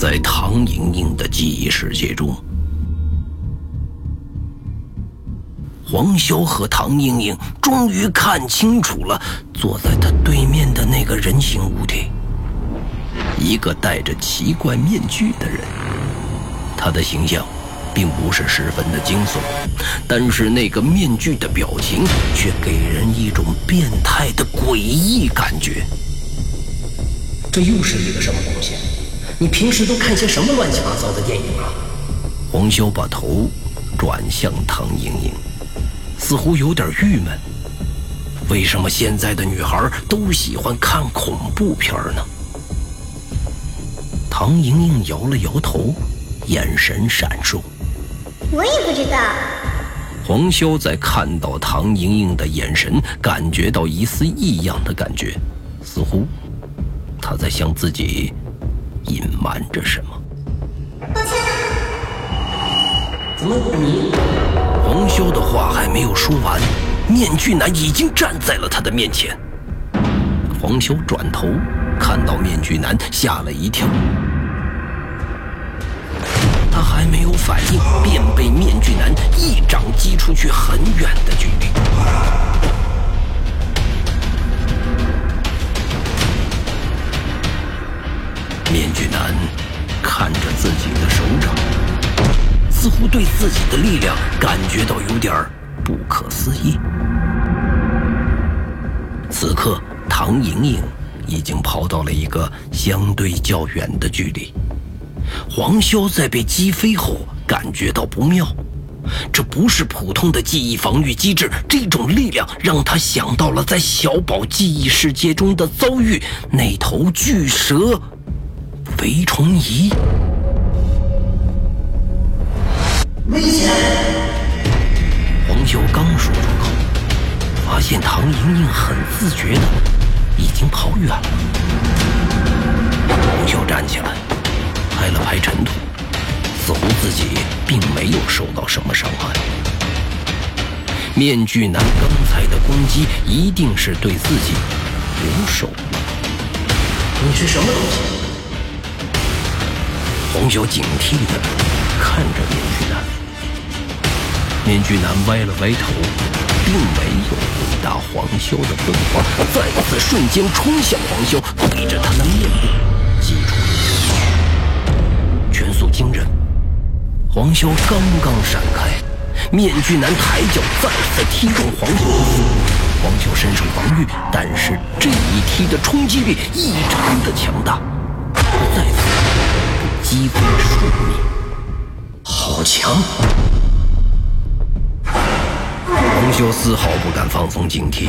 在唐莹莹的记忆世界中，黄潇和唐莹莹终于看清楚了坐在他对面的那个人形物体，一个戴着奇怪面具的人。他的形象并不是十分的惊悚，但是那个面具的表情却给人一种变态的诡异感觉。这又是一个什么东西？你平时都看些什么乱七八糟的电影啊？黄潇把头转向唐莹莹，似乎有点郁闷。为什么现在的女孩都喜欢看恐怖片呢？唐莹莹摇了摇头，眼神闪烁。我也不知道。黄潇在看到唐莹莹的眼神，感觉到一丝异样的感觉，似乎……他在向自己隐瞒着什么？抱歉。怎么你？黄潇的话还没有说完，面具男已经站在了他的面前。黄潇转头看到面具男，吓了一跳。他还没有反应，便被面具男一掌击出去很远的距离。面具男看着自己的手掌，似乎对自己的力量感觉到有点不可思议。此刻，唐莹莹已经跑到了一个相对较远的距离。黄潇在被击飞后感觉到不妙，这不是普通的记忆防御机制，这种力量让他想到了在小宝记忆世界中的遭遇，那头巨蛇。肥虫仪，危险！黄潇刚说出口，发现唐莹莹很自觉的已经跑远了。黄潇站起来，拍了拍尘土，似乎自己并没有受到什么伤害。面具男刚才的攻击一定是对自己留手。你是什么东西？黄潇警惕的看着面具男，面具男歪了歪头，并没有回答黄潇的问话，再次瞬间冲向黄潇，对着他的面部击出，拳速惊人。黄潇刚刚闪开，面具男抬脚再次踢中黄潇，黄潇伸手防御，但是这一踢的冲击力异常的强大，再次。击飞数米，好强！黄修丝毫不敢放松警惕。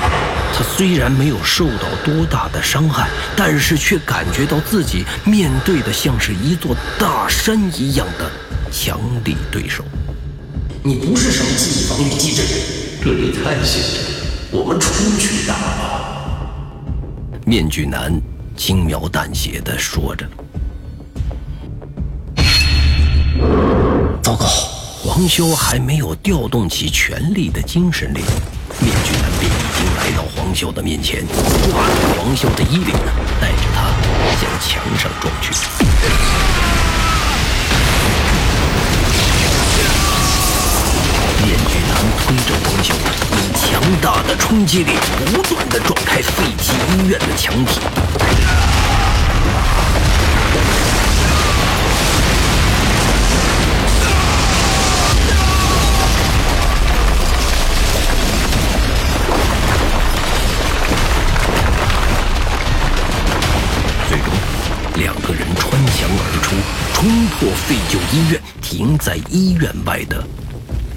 他虽然没有受到多大的伤害，但是却感觉到自己面对的像是一座大山一样的强力对手。你不是什么记忆防御机制，这里太险了，我们出去打吧。面具男轻描淡写的说着。糟糕！黄潇还没有调动起全力的精神力，面具男便已经来到黄潇的面前，抓住黄潇的衣领，带着他向墙上撞去。面具男推着黄潇，以强大的冲击力不断的撞开废弃医院的墙体。冲破废旧医院，停在医院外的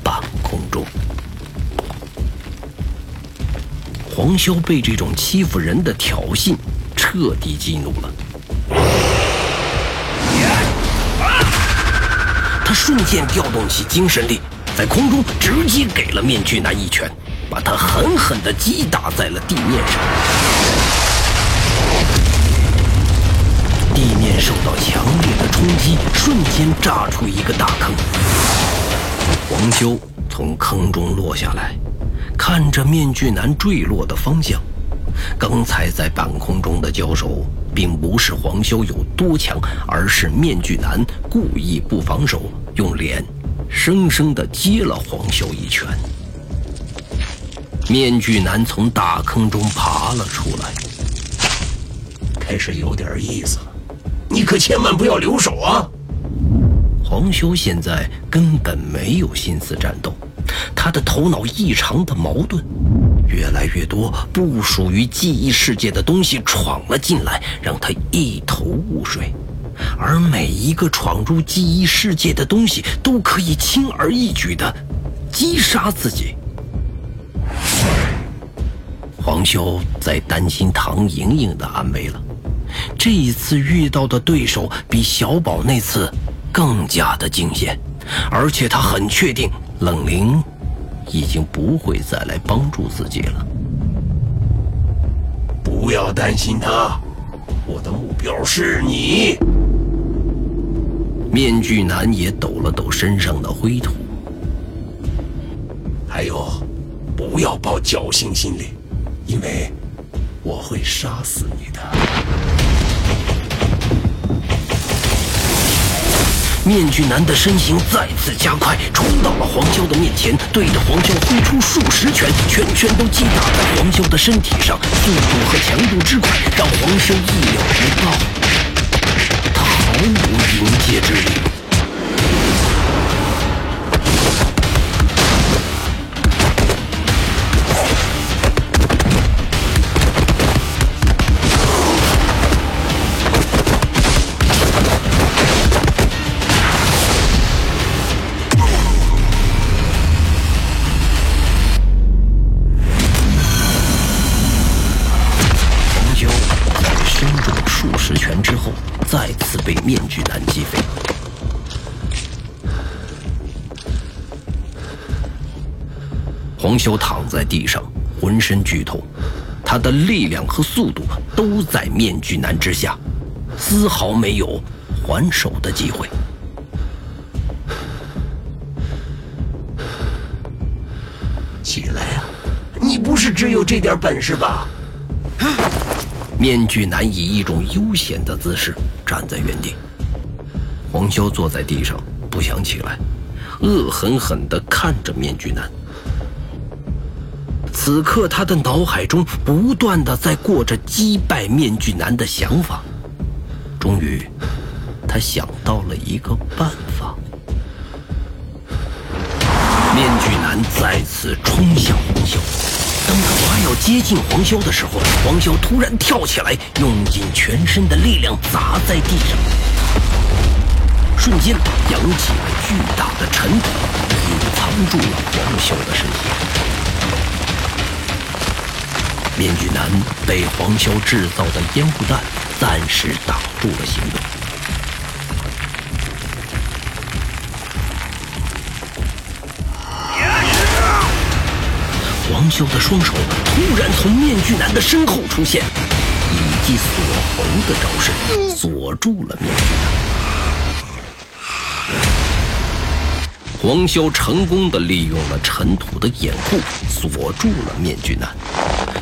半空中。黄潇被这种欺负人的挑衅彻底激怒了，他瞬间调动起精神力，在空中直接给了面具男一拳，把他狠狠地击打在了地面上。受到强烈的冲击，瞬间炸出一个大坑。黄修从坑中落下来，看着面具男坠落的方向，刚才在半空中的交手并不是黄修有多强，而是面具男故意不防守，用脸生生的接了黄修一拳。面具男从大坑中爬了出来，开始有点意思，你可千万不要留手啊！黄修现在根本没有心思战斗，他的头脑异常的矛盾，越来越多不属于记忆世界的东西闯了进来，让他一头雾水。而每一个闯入记忆世界的东西，都可以轻而易举的击杀自己。黄修在担心唐莹莹的安危了，这一次遇到的对手比小宝那次。更加的惊险，而且他很确定冷灵已经不会再来帮助自己了。不要担心他，我的目标是你。面具男也抖了抖身上的灰土。还有，不要抱侥幸心理，因为我会杀死你的。面具男的身形再次加快，冲到了黄潇的面前，对着黄潇挥出数十拳，拳拳都击打在黄潇的身体上，速度和强度之快，让黄潇意料不到，他毫无迎接之力。面具男击飞，黄修躺在地上，浑身剧痛，他的力量和速度都在面具男之下，丝毫没有还手的机会。起来呀，你不是只有这点本事吧？面具男以一种悠闲的姿势站在原地，黄潇坐在地上不想起来，恶狠狠地看着面具男。此刻他的脑海中不断的在过着击败面具男的想法，终于，他想到了一个办法。面具男再次冲向黄潇。当他快要接近黄潇的时候，黄潇突然跳起来，用尽全身的力量砸在地上，瞬间扬起了巨大的尘土，隐藏住了黄潇的身形。面具男被黄潇制造的烟雾弹暂时挡住了行动。黄潇的双手突然从面具男的身后出现，以及锁喉的招式锁住了面具男。黄潇成功的利用了尘土的掩护，锁住了面具男。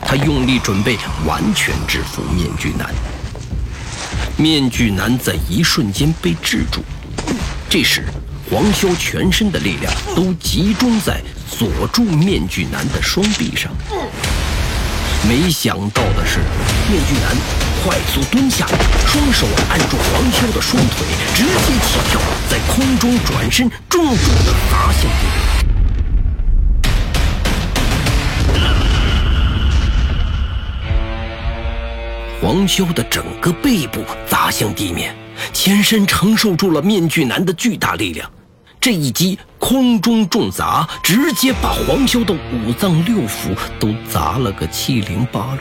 他用力准备完全制服面具男。面具男在一瞬间被制住，这时黄潇全身的力量都集中在。锁住面具男的双臂上，没想到的是，面具男快速蹲下，双手按住黄潇的双腿，直接起跳，在空中转身，重重的砸向地面。黄潇的整个背部砸向地面，前身承受住了面具男的巨大力量。这一击空中重砸，直接把黄修的五脏六腑都砸了个七零八落。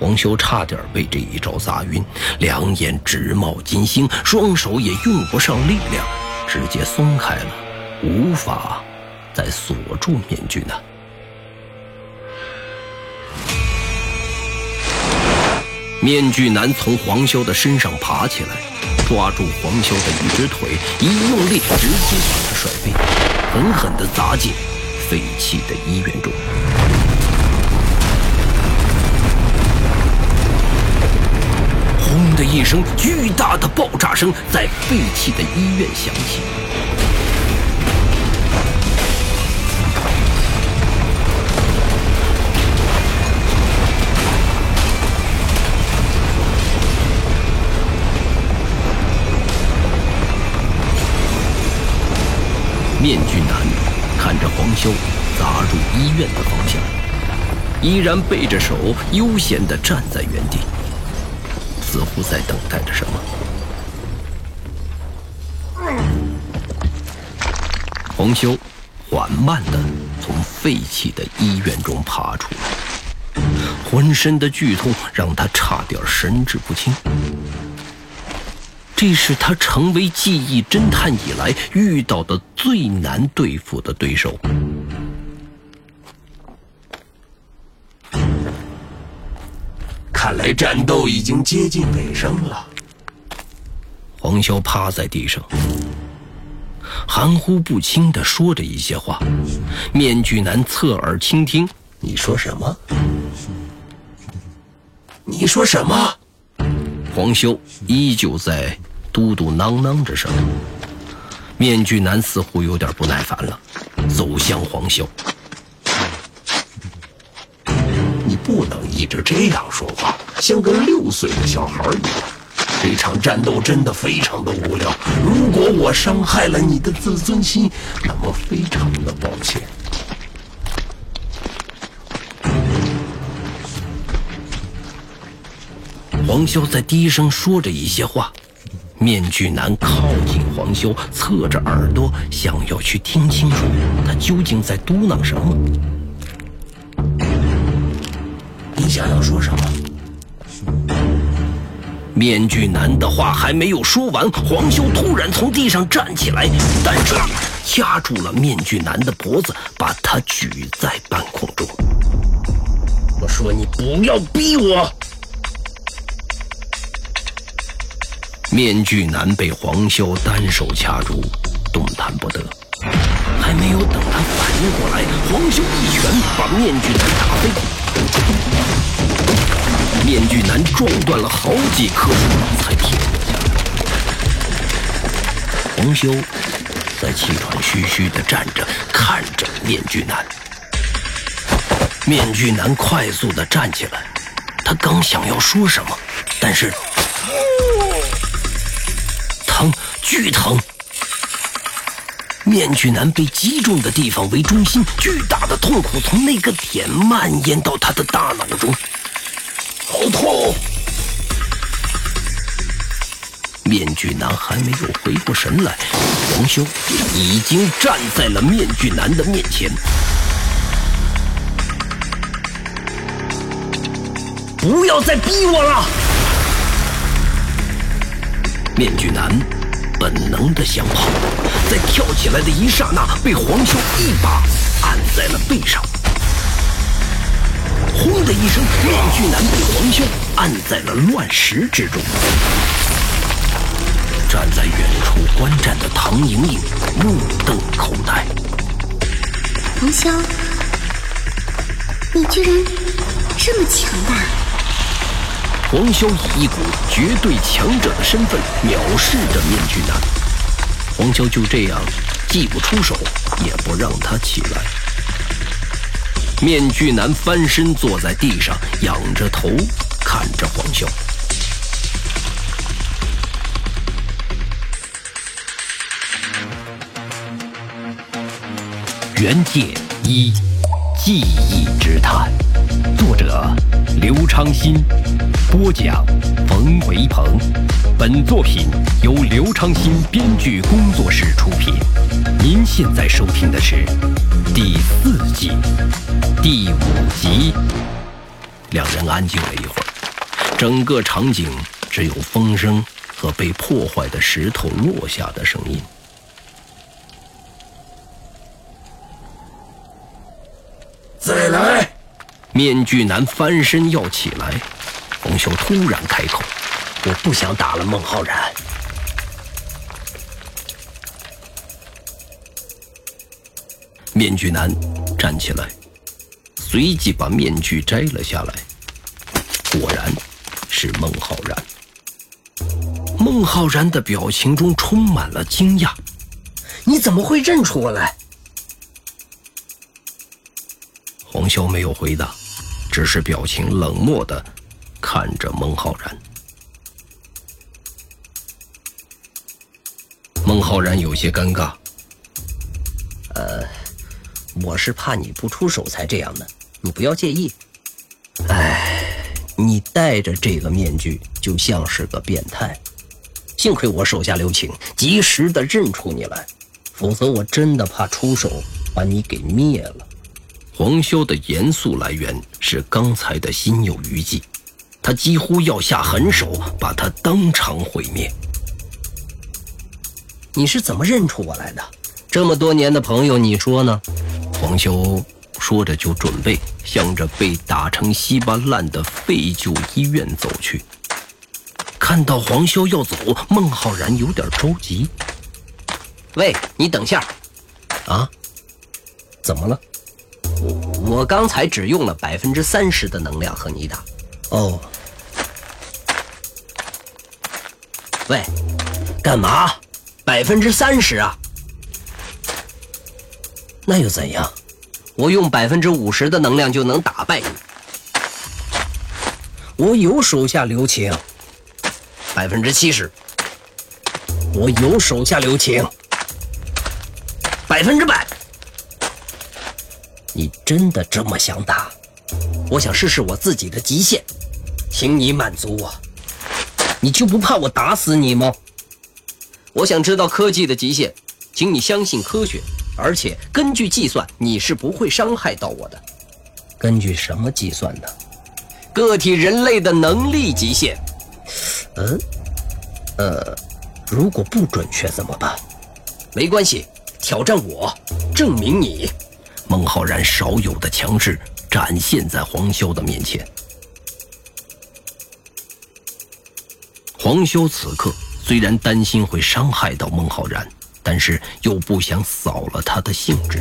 黄修差点被这一招砸晕，两眼直冒金星，双手也用不上力量，直接松开了，无法再锁住面具呢。面具男从黄修的身上爬起来。抓住黄潇的一只腿，一用力，直接把他甩飞，狠狠的砸进废弃的医院中。轰的一声巨大的爆炸声在废弃的医院响起。面具男看着黄修砸入医院的方向，依然背着手悠闲地站在原地，似乎在等待着什么。黄修缓慢地从废弃的医院中爬出来，浑身的剧痛让他差点神志不清。这是他成为记忆侦探以来遇到的最难对付的对手。看来战斗已经接近尾声了。黄潇趴在地上，含糊不清的说着一些话。面具男侧耳倾听，你说什么？你说什么？黄修依旧在嘟嘟囔囔着什么，面具男似乎有点不耐烦了，走向黄修。你不能一直这样说话，像个六岁的小孩一样。这场战斗真的非常的无聊。如果我伤害了你的自尊心，那么非常的抱歉。黄潇在低声说着一些话，面具男靠近黄潇，侧着耳朵，想要去听清楚他究竟在嘟囔什么。你想要说什么？面具男的话还没有说完，黄修突然从地上站起来，单手掐住了面具男的脖子，把他举在半空中。我说你不要逼我！面具男被黄修单手掐住，动弹不得。还没有等他反应过来，黄修一拳把面具男打飞。面具男撞断了好几棵树，才停了下来。黄修在气喘吁吁地站着，看着面具男。面具男快速地站起来，他刚想要说什么，但是巨疼！面具男被击中的地方为中心，巨大的痛苦从那个点蔓延到他的大脑中。好痛！面具男还没有回过神来，黄修已经站在了面具男的面前。不要再逼我了！面具男本能的想跑，在跳起来的一刹那，被黄潇一把按在了背上。轰的一声，面具男被黄潇按在了乱石之中。站在远处观战的唐莹莹目瞪口呆。黄潇，你居然这么强大！黄潇以一股绝对强者的身份藐视着面具男。黄潇就这样，既不出手，也不让他起来。面具男翻身坐在地上，仰着头看着黄潇。原界一记忆之谈，作者刘昌新，播讲冯维鹏。本作品由刘昌新编剧工作室出品。您现在收听的是第四季第五集。两人安静了一会儿，整个场景只有风声和被破坏的石头落下的声音。再来！面具男翻身要起来，冯修突然开口：“我不想打了，孟浩然。”面具男站起来，随即把面具摘了下来，果然是孟浩然。孟浩然的表情中充满了惊讶。你怎么会认出我来？黄潇没有回答，只是表情冷漠的看着孟浩然。孟浩然有些尴尬。呃，我是怕你不出手才这样的，你不要介意。哎，你戴着这个面具就像是个变态。幸亏我手下留情，及时的认出你来，否则我真的怕出手把你给灭了。黄潇的严肃来源是刚才的心有余悸，他几乎要下狠手把他当场毁灭。你是怎么认出我来的？这么多年的朋友，你说呢？黄修说着就准备向着被打成稀巴烂的废旧医院走去。看到黄修要走，孟浩然有点着急。喂，你等下！啊？怎么了？我刚才只用了百分之三十的能量和你打。哦。喂，干嘛？百分之三十啊，那又怎样？我用百分之五十的能量就能打败你。我有手下留情，百分之七十。我有手下留情，百分之百。你真的这么想打？我想试试我自己的极限，请你满足我。你就不怕我打死你吗？我想知道科技的极限，请你相信科学，而且根据计算，你是不会伤害到我的。根据什么计算的？个体人类的能力极限。嗯，呃，如果不准确怎么办？没关系，挑战我，证明你。孟浩然少有的强势展现在黄修的面前。黄修此刻。虽然担心会伤害到孟浩然，但是又不想扫了他的兴致。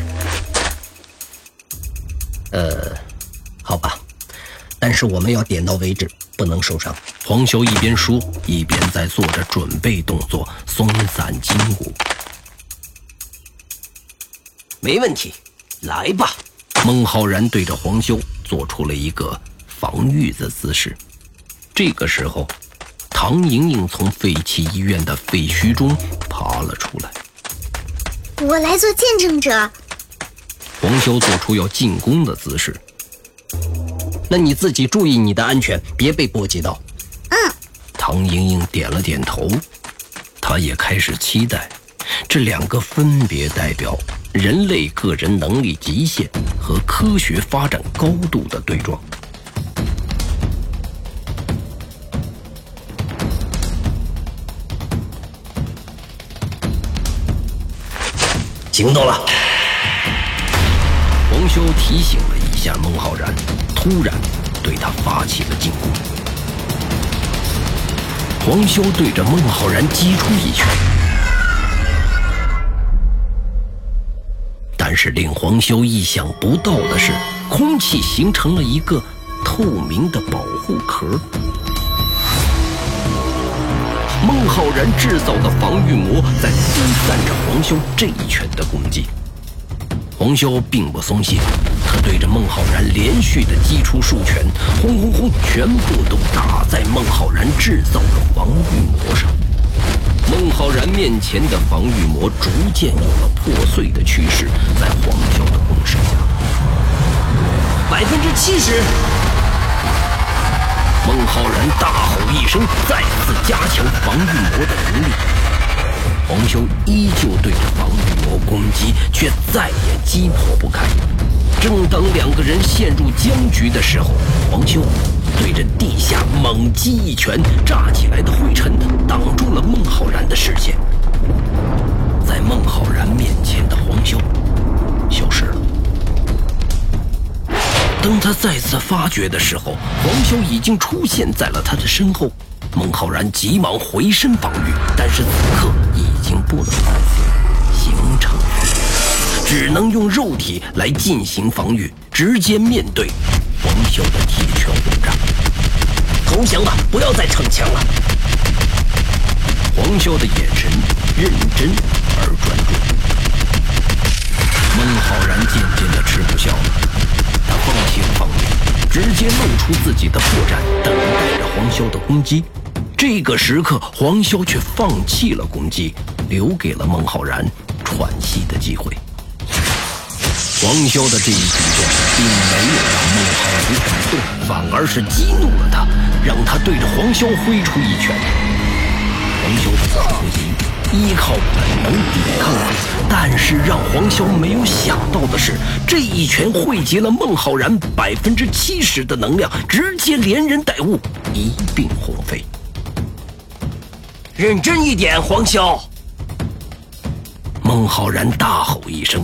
呃，好吧，但是我们要点到为止，不能受伤。黄修一边说，一边在做着准备动作，松散筋骨。没问题，来吧。孟浩然对着黄修做出了一个防御的姿势。这个时候。唐莹莹从废弃医院的废墟中爬了出来。我来做见证者。黄修做出要进攻的姿势。那你自己注意你的安全，别被波及到。嗯。唐莹莹点了点头。她也开始期待这两个分别代表人类个人能力极限和科学发展高度的对撞。行动了！黄修提醒了一下孟浩然，突然对他发起了进攻。黄修对着孟浩然击出一拳，但是令黄修意想不到的是，空气形成了一个透明的保护壳。孟浩然制造的防御膜在分散着黄修这一拳的攻击。黄修并不松懈，他对着孟浩然连续的击出数拳，轰轰轰，全部都打在孟浩然制造的防御膜上。孟浩然面前的防御膜逐渐有了破碎的趋势，在黄修的攻势下，百分之七十。孟浩然大吼一声，再次加强防御膜的能力。黄修依旧对着防御膜攻击，却再也击破不开。正当两个人陷入僵局的时候，黄修对着地下猛击一拳，炸起来的灰尘挡住了孟浩然的视线。在孟浩然面前的黄修消失了。当他再次发觉的时候，黄修已经出现在了他的身后。孟浩然急忙回身防御，但是此刻已经不能再形成只能用肉体来进行防御，直接面对黄修的铁拳轰炸。投降吧，不要再逞强了！黄潇的眼神认真而专注。孟浩然渐渐的吃不消了，他放弃了防御，直接露出自己的破绽，等待着黄潇的攻击。这个时刻，黄潇却放弃了攻击，留给了孟浩然喘息的机会。黄潇的这一举动并没有让孟浩然感动，反而是激怒了他，让他对着黄潇挥出一拳。黄潇不着急，依靠本能抵抗住，但是让黄潇没有想到的是，这一拳汇集了孟浩然百分之七十的能量，直接连人带物一并轰飞。认真一点，黄潇！孟浩然大吼一声。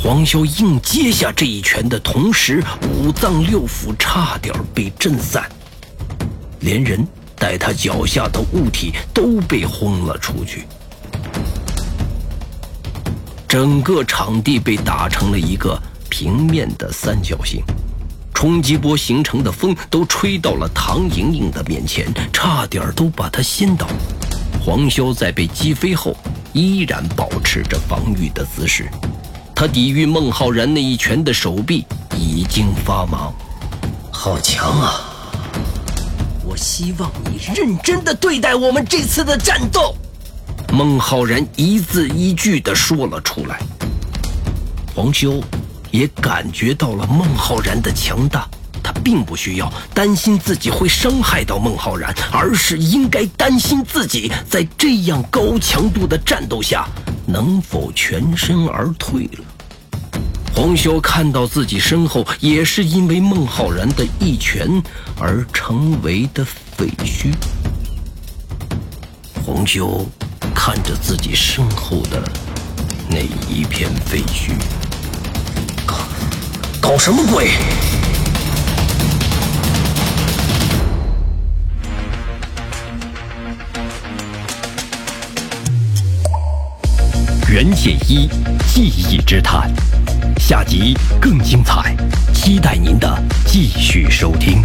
黄潇硬接下这一拳的同时，五脏六腑差点被震散，连人带他脚下的物体都被轰了出去，整个场地被打成了一个平面的三角形，冲击波形成的风都吹到了唐莹莹的面前，差点都把她掀倒。黄潇在被击飞后，依然保持着防御的姿势。他抵御孟浩然那一拳的手臂已经发麻，好强啊！希望你认真的对待我们这次的战斗。孟浩然一字一句的说了出来。黄修也感觉到了孟浩然的强大，他并不需要担心自己会伤害到孟浩然，而是应该担心自己在这样高强度的战斗下。能否全身而退了？黄潇看到自己身后也是因为孟浩然的一拳而成为的废墟。黄修看着自己身后的那一片废墟，搞搞什么鬼？袁剑一记忆之谈，下集更精彩期待您的继续收听。